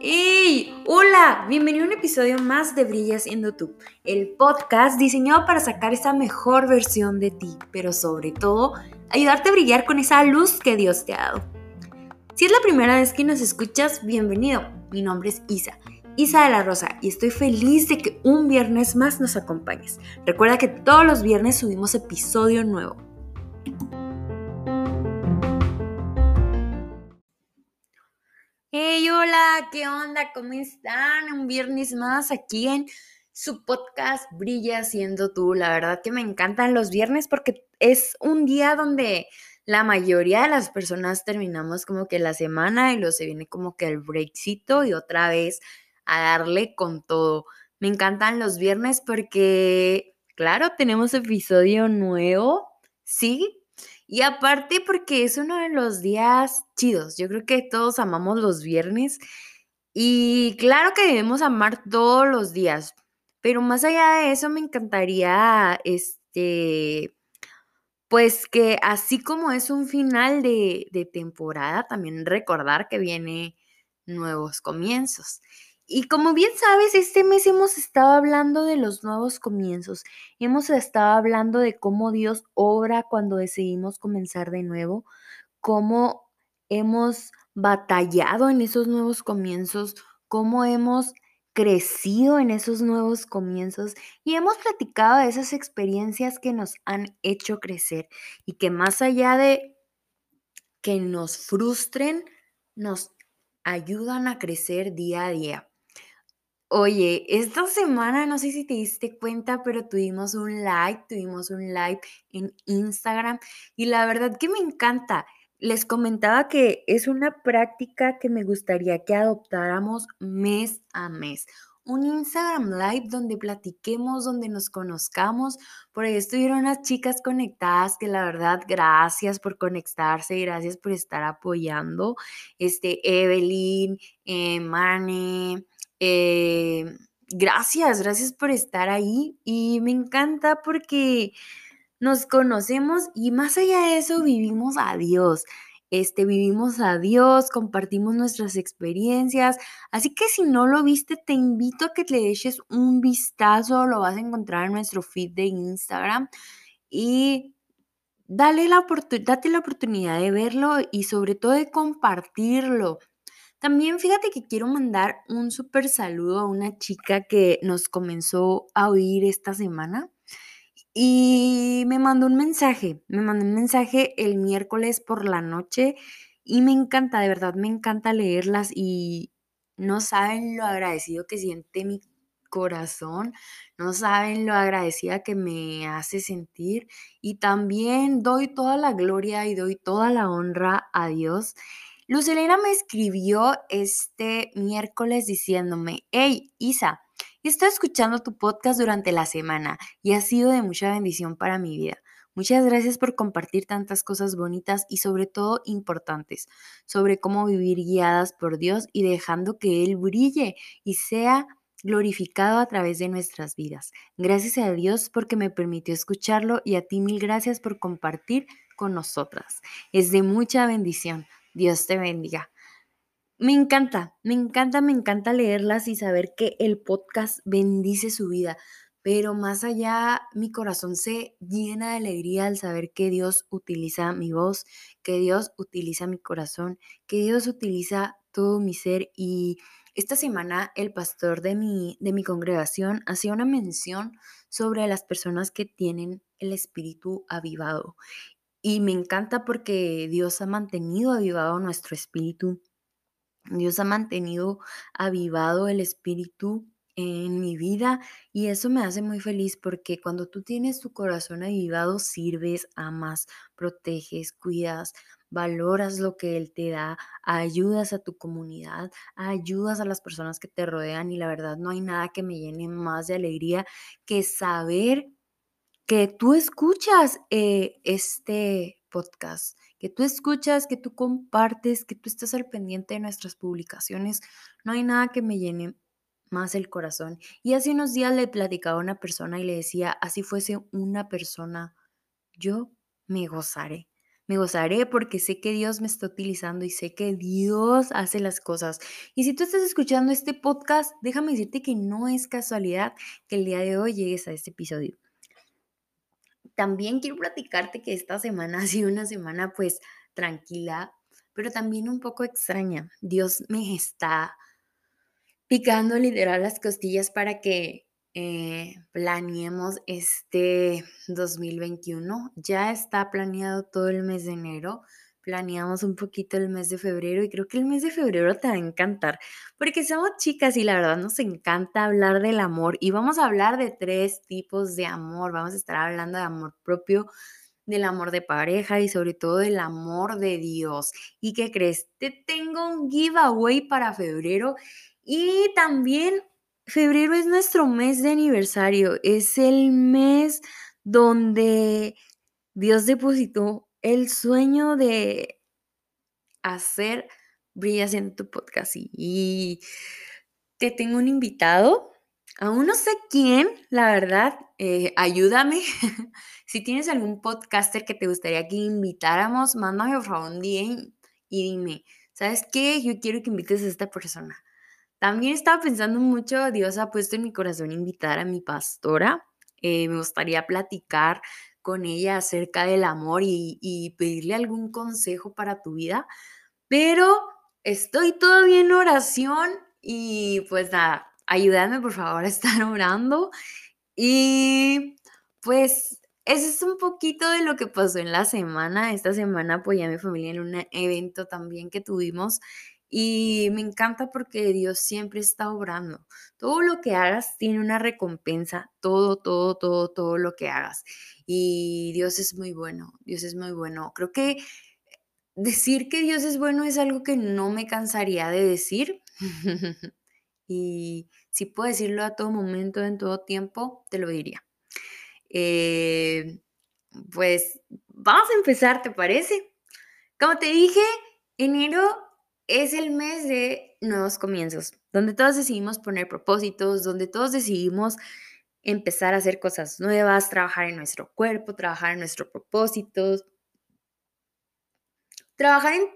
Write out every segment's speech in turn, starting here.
¡Hey! Hola, bienvenido a un episodio más de Brillas en YouTube, el podcast diseñado para sacar esa mejor versión de ti, pero sobre todo ayudarte a brillar con esa luz que Dios te ha dado. Si es la primera vez que nos escuchas, bienvenido. Mi nombre es Isa, Isa de la Rosa, y estoy feliz de que un viernes más nos acompañes. Recuerda que todos los viernes subimos episodio nuevo. Hey, hola, ¿qué onda? ¿Cómo están? Un viernes más aquí en su podcast Brilla siendo tú. La verdad que me encantan los viernes porque es un día donde la mayoría de las personas terminamos como que la semana y luego se viene como que el breakcito y otra vez a darle con todo. Me encantan los viernes porque, claro, tenemos episodio nuevo, sí, y aparte porque es uno de los días chidos. Yo creo que todos amamos los viernes. Y claro que debemos amar todos los días. Pero más allá de eso, me encantaría, este, pues que así como es un final de, temporada, también recordar que viene nuevos comienzos. Y como bien sabes, este mes hemos estado hablando de los nuevos comienzos. Hemos estado hablando de cómo Dios obra cuando decidimos comenzar de nuevo, cómo hemos batallado en esos nuevos comienzos, cómo hemos crecido en esos nuevos comienzos y hemos platicado de esas experiencias que nos han hecho crecer y que más allá de que nos frustren, nos ayudan a crecer día a día. Oye, esta semana no sé si te diste cuenta, pero tuvimos un live, tuvimos un live en Instagram y la verdad que me encanta. Les comentaba que es una práctica que me gustaría que adoptáramos mes a mes. Un Instagram Live donde platiquemos, donde nos conozcamos. Por ahí estuvieron unas chicas conectadas que la verdad, gracias por conectarse, gracias por estar apoyando. Este, Evelyn, eh, Mane, eh, gracias, gracias por estar ahí y me encanta porque nos conocemos y más allá de eso vivimos a Dios. Este, vivimos a Dios, compartimos nuestras experiencias. Así que si no lo viste, te invito a que le eches un vistazo. Lo vas a encontrar en nuestro feed de Instagram. Y dale la date la oportunidad de verlo y sobre todo de compartirlo. También fíjate que quiero mandar un súper saludo a una chica que nos comenzó a oír esta semana y me mandó un mensaje, me mandó un mensaje el miércoles por la noche y me encanta, de verdad, me encanta leerlas y no saben lo agradecido que siente mi corazón, no saben lo agradecida que me hace sentir y también doy toda la gloria y doy toda la honra a Dios Luz Elena me escribió este miércoles diciéndome, hey Isa, estoy escuchando tu podcast durante la semana y ha sido de mucha bendición para mi vida. Muchas gracias por compartir tantas cosas bonitas y sobre todo importantes sobre cómo vivir guiadas por Dios y dejando que Él brille y sea glorificado a través de nuestras vidas. Gracias a Dios porque me permitió escucharlo y a ti mil gracias por compartir con nosotras. Es de mucha bendición. Dios te bendiga. Me encanta, me encanta, me encanta leerlas y saber que el podcast bendice su vida. Pero más allá, mi corazón se llena de alegría al saber que Dios utiliza mi voz, que Dios utiliza mi corazón, que Dios utiliza todo mi ser. Y esta semana el pastor de mi, de mi congregación hacía una mención sobre las personas que tienen el espíritu avivado. Y me encanta porque Dios ha mantenido avivado nuestro espíritu. Dios ha mantenido avivado el espíritu en mi vida y eso me hace muy feliz porque cuando tú tienes tu corazón avivado sirves, amas, proteges, cuidas, valoras lo que Él te da, ayudas a tu comunidad, ayudas a las personas que te rodean y la verdad no hay nada que me llene más de alegría que saber que tú escuchas eh, este podcast, que tú escuchas, que tú compartes, que tú estás al pendiente de nuestras publicaciones. No hay nada que me llene más el corazón. Y hace unos días le platicaba a una persona y le decía, así fuese una persona, yo me gozaré. Me gozaré porque sé que Dios me está utilizando y sé que Dios hace las cosas. Y si tú estás escuchando este podcast, déjame decirte que no es casualidad que el día de hoy llegues a este episodio. También quiero platicarte que esta semana ha sido una semana pues tranquila, pero también un poco extraña. Dios me está picando literal las costillas para que eh, planeemos este 2021. Ya está planeado todo el mes de enero. Planeamos un poquito el mes de febrero y creo que el mes de febrero te va a encantar porque somos chicas y la verdad nos encanta hablar del amor y vamos a hablar de tres tipos de amor. Vamos a estar hablando de amor propio, del amor de pareja y sobre todo del amor de Dios. ¿Y qué crees? Te tengo un giveaway para febrero y también febrero es nuestro mes de aniversario, es el mes donde Dios depositó el sueño de hacer Brillas en tu podcast. Y te tengo un invitado, aún no sé quién, la verdad, eh, ayúdame. si tienes algún podcaster que te gustaría que invitáramos, mándame por favor un DM y dime, ¿sabes qué? Yo quiero que invites a esta persona. También estaba pensando mucho, Dios ha puesto en mi corazón invitar a mi pastora. Eh, me gustaría platicar con ella acerca del amor y, pedirle algún consejo para tu vida. Pero estoy todavía en oración y pues nada, ayúdame por favor a estar orando. Y pues ese es un poquito de lo que pasó en la semana. Esta semana apoyé a mi familia en un evento también que tuvimos y me encanta porque Dios siempre está obrando. Todo lo que hagas tiene una recompensa, todo, todo, todo, todo lo que hagas. Y Dios es muy bueno, Dios es muy bueno. Creo que decir que Dios es bueno es algo que no me cansaría de decir. y si puedo decirlo a todo momento, en todo tiempo, te lo diría. Eh, pues vamos a empezar, ¿te parece? Como te dije, enero es el mes de nuevos comienzos, donde todos decidimos poner propósitos, donde todos decidimos empezar a hacer cosas nuevas, trabajar en nuestro cuerpo, trabajar en nuestros propósitos, trabajar en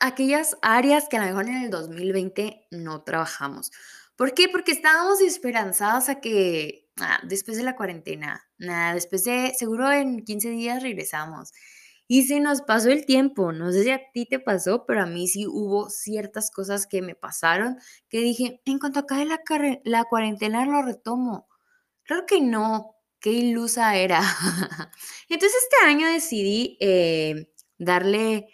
aquellas áreas que a lo mejor en el 2020 no trabajamos. ¿Por qué? Porque estábamos esperanzados a que ah, después de la cuarentena, nada, después de, seguro en 15 días regresamos. Y se nos pasó el tiempo, no sé si a ti te pasó, pero a mí sí hubo ciertas cosas que me pasaron que dije, en cuanto acabe la, la cuarentena lo retomo. Claro que no, qué ilusa era. Entonces este año decidí eh, darle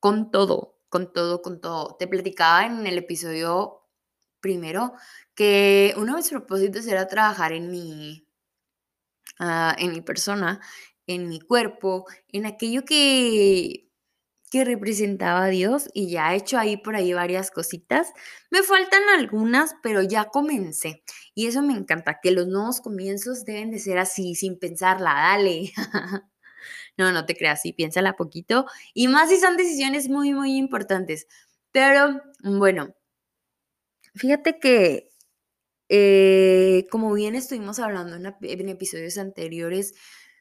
con todo, con todo, con todo. Te platicaba en el episodio primero que uno de mis propósitos era trabajar en mi, ah, en mi persona en mi cuerpo, en aquello que, que representaba a Dios y ya he hecho ahí por ahí varias cositas. Me faltan algunas, pero ya comencé. Y eso me encanta, que los nuevos comienzos deben de ser así, sin pensarla, dale. no, no te creas, sí, piénsala poquito. Y más si son decisiones muy, muy importantes. Pero bueno, fíjate que, eh, como bien estuvimos hablando en episodios anteriores,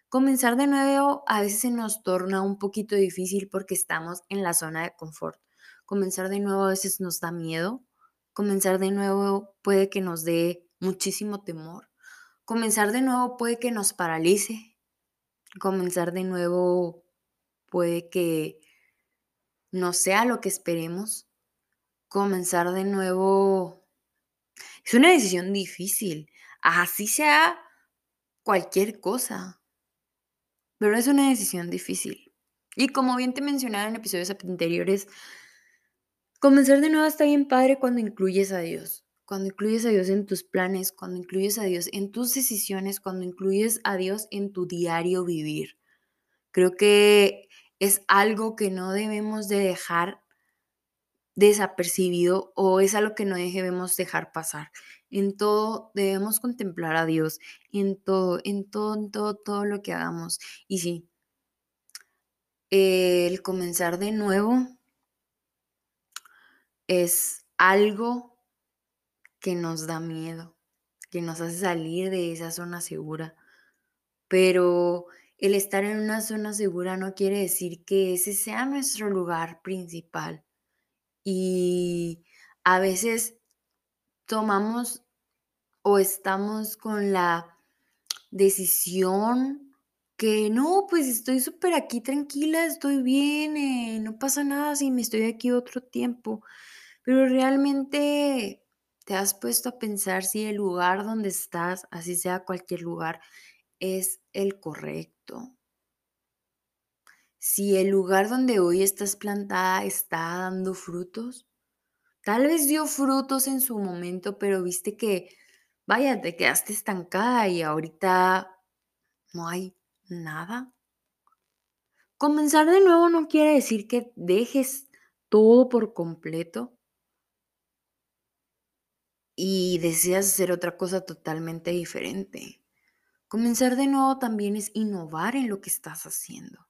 Comenzar de nuevo a veces se nos torna un poquito difícil porque estamos en la zona de confort. Comenzar de nuevo a veces nos da miedo. Comenzar de nuevo puede que nos dé muchísimo temor. Comenzar de nuevo puede que nos paralice. Comenzar de nuevo puede que no sea lo que esperemos. Comenzar de nuevo es una decisión difícil. Así sea cualquier cosa pero es una decisión difícil. Y como bien te mencionaba en episodios anteriores, comenzar de nuevo está bien padre cuando incluyes a Dios, cuando incluyes a Dios en tus planes, cuando incluyes a Dios en tus decisiones, cuando incluyes a Dios en tu diario vivir. Creo que es algo que no debemos de dejar desapercibido o es algo que no debemos dejar pasar. En todo debemos contemplar a Dios, en todo, en todo, en todo, todo lo que hagamos. Y sí, el comenzar de nuevo es algo que nos da miedo, que nos hace salir de esa zona segura. Pero el estar en una zona segura no quiere decir que ese sea nuestro lugar principal. Y a veces tomamos o estamos con la decisión que no, pues estoy súper aquí tranquila, estoy bien, eh, no pasa nada si me estoy aquí otro tiempo. Pero realmente te has puesto a pensar si el lugar donde estás, así sea cualquier lugar, es el correcto. Si el lugar donde hoy estás plantada está dando frutos, tal vez dio frutos en su momento, pero viste que, vaya, te quedaste estancada y ahorita no hay nada. Comenzar de nuevo no quiere decir que dejes todo por completo y deseas hacer otra cosa totalmente diferente. Comenzar de nuevo también es innovar en lo que estás haciendo.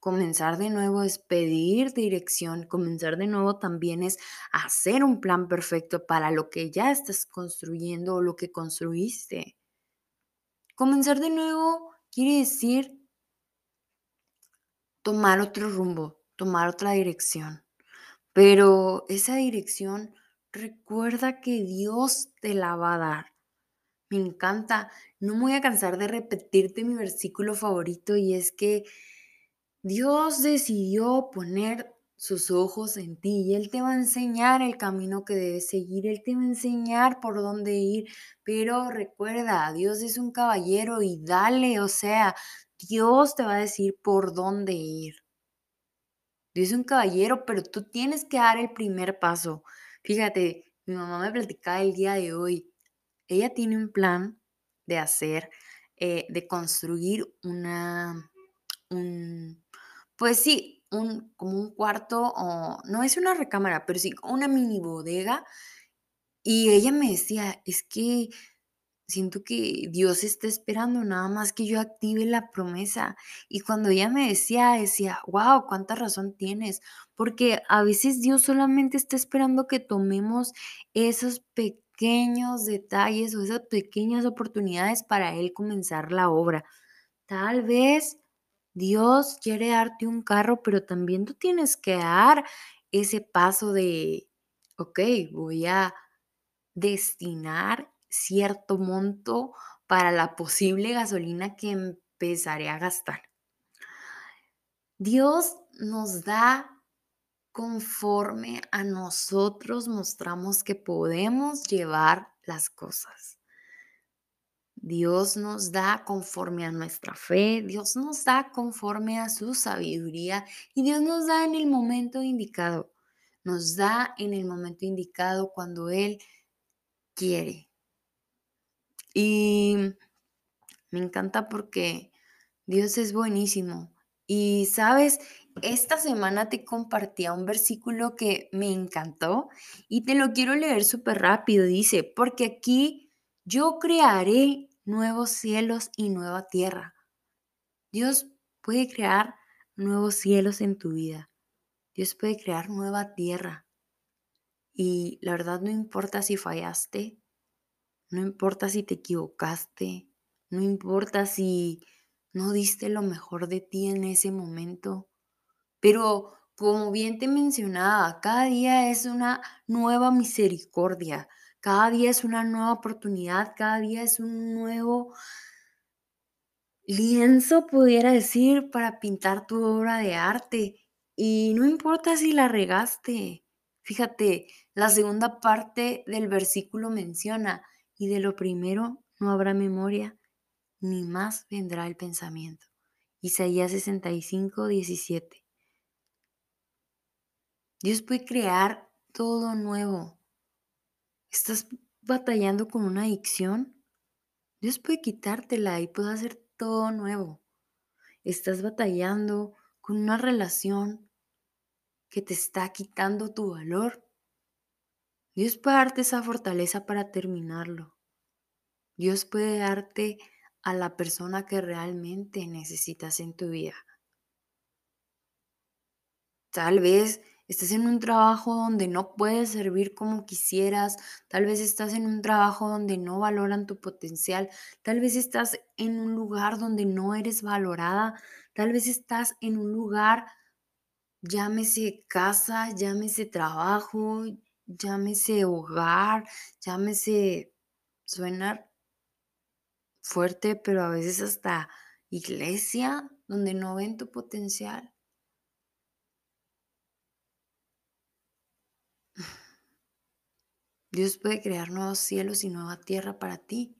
Comenzar de nuevo es pedir dirección. Comenzar de nuevo también es hacer un plan perfecto para lo que ya estás construyendo o lo que construiste. Comenzar de nuevo quiere decir tomar otro rumbo, tomar otra dirección. Pero esa dirección, recuerda que Dios te la va a dar. Me encanta. No me voy a cansar de repetirte mi versículo favorito y es que Dios decidió poner sus ojos en ti y Él te va a enseñar el camino que debes seguir, Él te va a enseñar por dónde ir, pero recuerda, Dios es un caballero y dale, o sea, Dios te va a decir por dónde ir. Dios es un caballero, pero tú tienes que dar el primer paso. Fíjate, mi mamá me platicaba el día de hoy, ella tiene un plan de hacer, eh, de construir una, un, pues sí, un, como un cuarto, o no es una recámara, pero sí una mini bodega. Y ella me decía, es que siento que Dios está esperando nada más que yo active la promesa. Y cuando ella me decía, decía, wow, cuánta razón tienes, porque a veces Dios solamente está esperando que tomemos esos pequeños detalles o esas pequeñas oportunidades para Él comenzar la obra. Tal vez Dios quiere darte un carro, pero también tú tienes que dar ese paso de, ok, voy a destinar cierto monto para la posible gasolina que empezaré a gastar. Dios nos da conforme a nosotros mostramos que podemos llevar las cosas. Dios nos da conforme a nuestra fe, Dios nos da conforme a su sabiduría y Dios nos da en el momento indicado. Nos da en el momento indicado cuando Él quiere. Y me encanta porque Dios es buenísimo. Y sabes, esta semana te compartía un versículo que me encantó y te lo quiero leer súper rápido. Dice, porque aquí yo crearé nuevos cielos y nueva tierra. Dios puede crear nuevos cielos en tu vida. Dios puede crear nueva tierra. Y la verdad no importa si fallaste, no importa si te equivocaste, no importa si no diste lo mejor de ti en ese momento, pero como bien te mencionaba, cada día es una nueva misericordia, cada día es una nueva oportunidad, cada día es un nuevo lienzo, pudiera decir, para pintar tu obra de arte. Y no importa si la regaste. Fíjate, la segunda parte del versículo menciona, y de lo primero no habrá memoria, ni más vendrá el pensamiento. Isaías 65, 17. Dios puede crear todo nuevo. ¿Estás batallando con una adicción? Dios puede quitártela y puede hacer todo nuevo. ¿Estás batallando con una relación que te está quitando tu valor? Dios puede darte esa fortaleza para terminarlo. Dios puede darte a la persona que realmente necesitas en tu vida. Tal vez Estás en un trabajo donde no puedes servir como quisieras, tal vez estás en un trabajo donde no valoran tu potencial, tal vez estás en un lugar donde no eres valorada, tal vez estás en un lugar, llámese casa, llámese trabajo, llámese hogar, llámese, suena fuerte, pero a veces hasta iglesia donde no ven tu potencial. Dios puede crear nuevos cielos y nueva tierra para ti.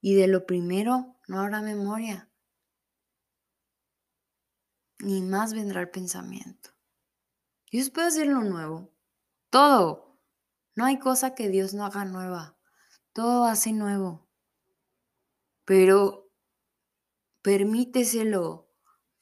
Y de lo primero no habrá memoria, ni más vendrá el pensamiento. Dios puede hacer lo nuevo, todo. No hay cosa que Dios no haga nueva, todo hace nuevo. Pero permíteselo,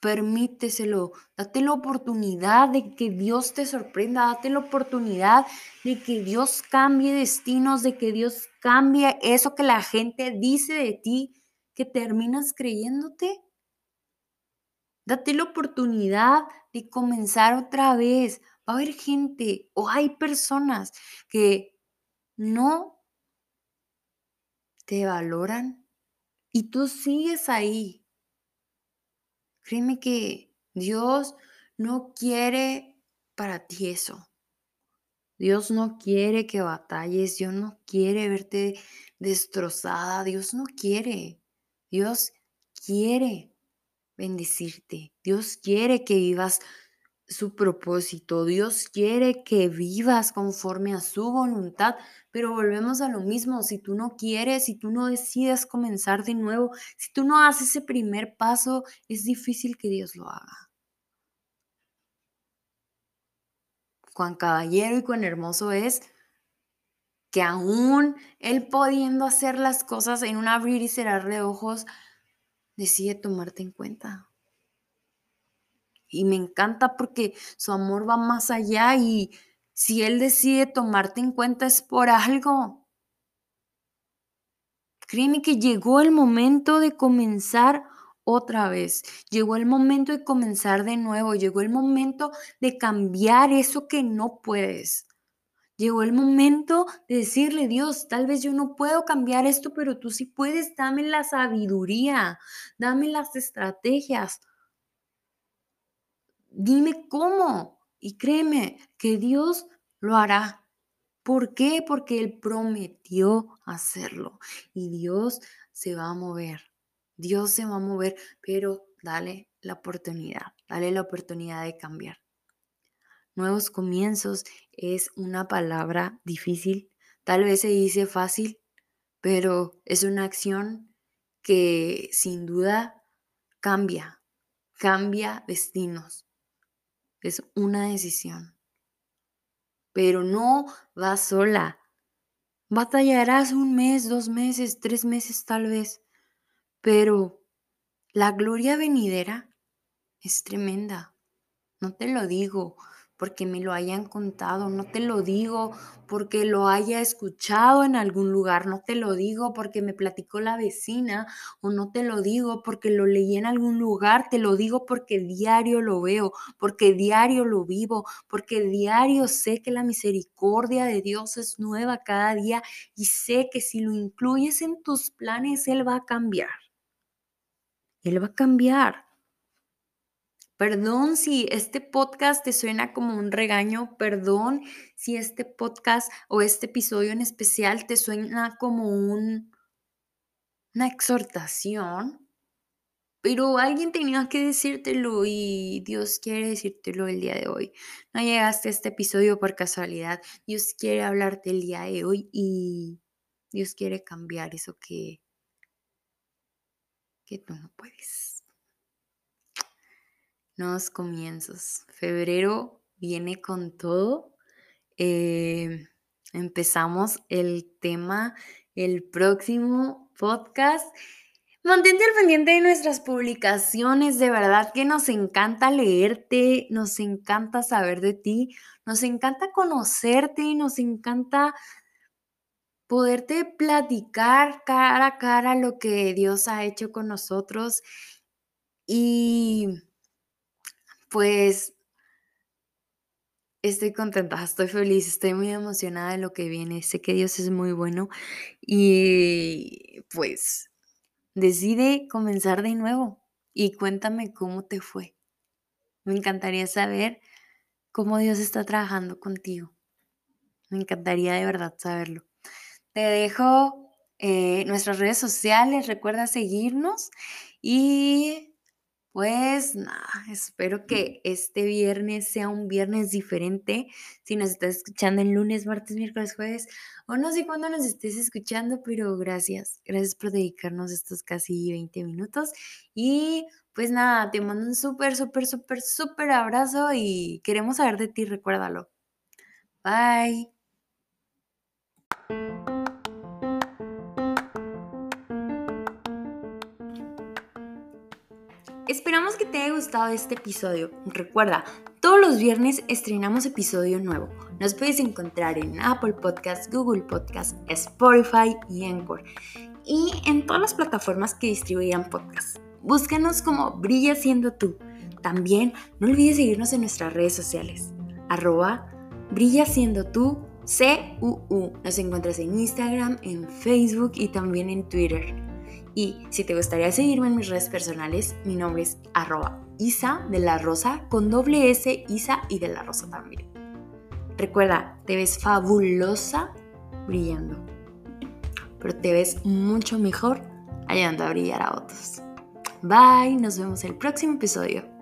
Permíteselo, date la oportunidad de que Dios te sorprenda, date la oportunidad de que Dios cambie destinos, de que Dios cambie eso que la gente dice de ti, que terminas creyéndote. Date la oportunidad de comenzar otra vez. Va a haber gente o hay personas que no te valoran y tú sigues ahí Créeme que Dios no quiere para ti eso. Dios no quiere que batalles, Dios no quiere verte destrozada, Dios no quiere. Dios quiere bendecirte, Dios quiere que vivas su propósito. Dios quiere que vivas conforme a su voluntad, pero volvemos a lo mismo. Si tú no quieres, si tú no decides comenzar de nuevo, si tú no haces ese primer paso, es difícil que Dios lo haga. Cuán caballero y cuán hermoso es que aún Él pudiendo hacer las cosas en un abrir y cerrar de ojos, decide tomarte en cuenta y me encanta porque su amor va más allá y si Él decide tomarte en cuenta es por algo. Créeme que llegó el momento de comenzar otra vez. Llegó el momento de comenzar de nuevo. Llegó el momento de cambiar eso que no puedes. Llegó el momento de decirle, Dios, tal vez yo no puedo cambiar esto, pero tú sí puedes. Dame la sabiduría, dame las estrategias. Dime cómo. Y créeme que Dios lo hará. ¿Por qué? Porque Él prometió hacerlo. Y Dios se va a mover. Dios se va a mover, pero dale la oportunidad. Dale la oportunidad de cambiar. Nuevos comienzos es una palabra difícil. Tal vez se dice fácil, pero es una acción que sin duda cambia, cambia destinos. Es una decisión. Pero no vas sola. Batallarás un mes, dos meses, tres meses tal vez. Pero la gloria venidera es tremenda. No te lo digo porque me lo hayan contado, no te lo digo porque lo haya escuchado en algún lugar, no te lo digo porque me platicó la vecina o no te lo digo porque lo leí en algún lugar, te lo digo porque diario lo veo, porque diario lo vivo, porque diario sé que la misericordia de Dios es nueva cada día y sé que si lo incluyes en tus planes, Él va a cambiar. Él va a cambiar. Perdón si este podcast te suena como un regaño, perdón si este podcast o este episodio en especial te suena como un, una exhortación, pero alguien tenía que decírtelo y Dios quiere decírtelo el día de hoy. No llegaste a este episodio por casualidad, Dios quiere hablarte el día de hoy y Dios quiere cambiar eso que, que tú no puedes nuevos comienzos. Febrero viene con todo. Eh, empezamos el tema, el próximo podcast. Mantente al pendiente de nuestras publicaciones, de verdad que nos encanta leerte, nos encanta saber de ti, nos encanta conocerte, nos encanta poderte platicar cara a cara lo que Dios ha hecho con nosotros y pues estoy contenta, estoy feliz, estoy muy emocionada de lo que viene. Sé que Dios es muy bueno y pues decide comenzar de nuevo y cuéntame cómo te fue. Me encantaría saber cómo Dios está trabajando contigo. Me encantaría de verdad saberlo. Te dejo eh, nuestras redes sociales, recuerda seguirnos y pues nada, espero que este viernes sea un viernes diferente. Si nos estás escuchando el lunes, martes, miércoles, jueves, o no sé cuándo nos estés escuchando, pero gracias. Gracias por dedicarnos estos casi 20 minutos. Y pues nada, te mando un súper, súper, súper, súper abrazo y queremos saber de ti, recuérdalo. Bye. Esperamos que te haya gustado este episodio. Recuerda, todos los viernes estrenamos episodio nuevo. Nos puedes encontrar en Apple Podcasts, Google Podcasts, Spotify y Anchor. Y en todas las plataformas que distribuyan podcasts. Búscanos como Brilla siendo tú. También no olvides seguirnos en nuestras redes sociales. Arroba Brilla siendo tú CUU. Nos encuentras en Instagram, en Facebook y también en Twitter. Y si te gustaría seguirme en mis redes personales, mi nombre es arroba Isa de la Rosa con doble S, Isa y de la Rosa también. Recuerda, te ves fabulosa brillando, pero te ves mucho mejor ayudando a brillar a otros. Bye, nos vemos el próximo episodio.